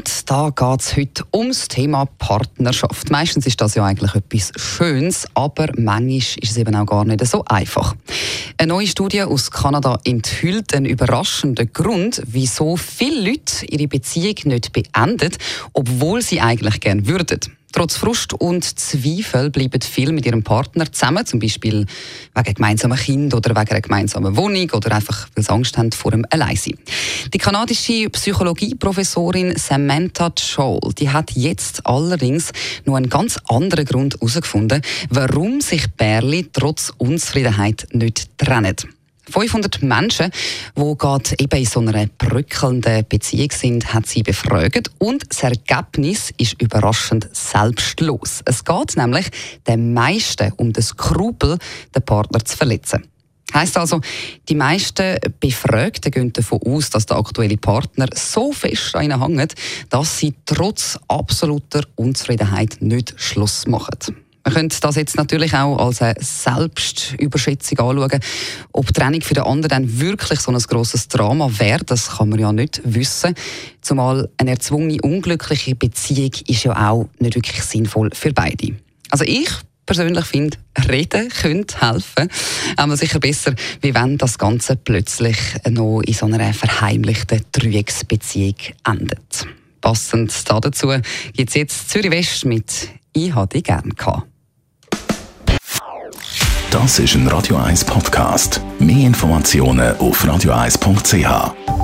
und da geht es heute ums Thema Partnerschaft. Meistens ist das ja eigentlich etwas Schönes, aber manchmal ist es eben auch gar nicht so einfach. Eine neue Studie aus Kanada enthüllt einen überraschenden Grund, wieso viele Leute ihre Beziehung nicht beenden, obwohl sie eigentlich gern würden. Trotz Frust und Zweifel bleiben viele mit ihrem Partner zusammen, zum Beispiel wegen gemeinsamen Kind oder wegen einer gemeinsamen Wohnung oder einfach, weil sie Angst haben vor dem Alleinsein. Die kanadische Psychologieprofessorin Samantha Scholl, die hat jetzt allerdings noch einen ganz anderen Grund herausgefunden, warum sich Bärli trotz Unzufriedenheit nicht trennen. 500 Menschen, die gerade eben in so einer bröckelnden Beziehung sind, hat sie befragt und das Ergebnis ist überraschend selbstlos. Es geht nämlich den meisten um das Skrupel, den Partner zu verletzen. Heißt also, die meisten Befragten gehen davon aus, dass der aktuelle Partner so fest an ihnen hängt, dass sie trotz absoluter Unzufriedenheit nicht Schluss machen. Man könnte das jetzt natürlich auch als eine Selbstüberschätzung anschauen. Ob Trennung für den anderen dann wirklich so ein grosses Drama wäre, das kann man ja nicht wissen. Zumal eine erzwungene, unglückliche Beziehung ist ja auch nicht wirklich sinnvoll für beide. Also ich persönlich finde, reden könnte helfen. Aber sicher besser, wie wenn das Ganze plötzlich noch in so einer verheimlichten Trügsbeziehung endet. Passend dazu gibt es jetzt Zürich West mit «Ich habe dich gern gehabt». Das ist ein Radio 1 Podcast. Mehr Informationen auf radio1.ch.